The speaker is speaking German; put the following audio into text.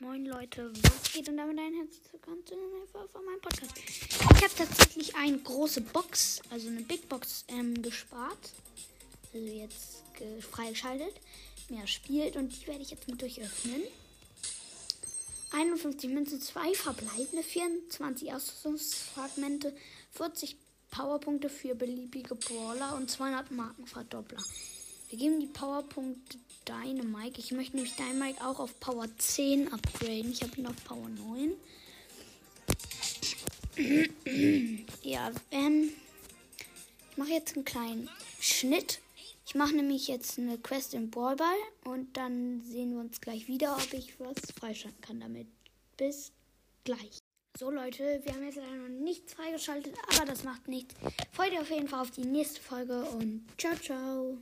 Moin Leute, was geht und damit ein herzliches Willkommen zu einer von meinem Podcast. Ich habe tatsächlich eine große Box, also eine Big Box ähm, gespart. Also jetzt ge freigeschaltet. Mehr spielt und die werde ich jetzt mit euch öffnen. 51 Münzen, 2 verbleibende, 24 Ausrüstungsfragmente, 40 Powerpunkte für beliebige Brawler und 200 Markenverdoppler. Wir geben die Powerpunkte Dynamike. Ich möchte nämlich Dynamike auch auf Power 10 upgraden. Ich habe ihn auf Power 9. ja, ähm, ich mache jetzt einen kleinen Schnitt. Ich mache nämlich jetzt eine Quest im Ballball und dann sehen wir uns gleich wieder, ob ich was freischalten kann damit. Bis gleich. So Leute, wir haben jetzt leider noch nichts freigeschaltet, aber das macht nichts. Freut ihr auf jeden Fall auf die nächste Folge und ciao, ciao.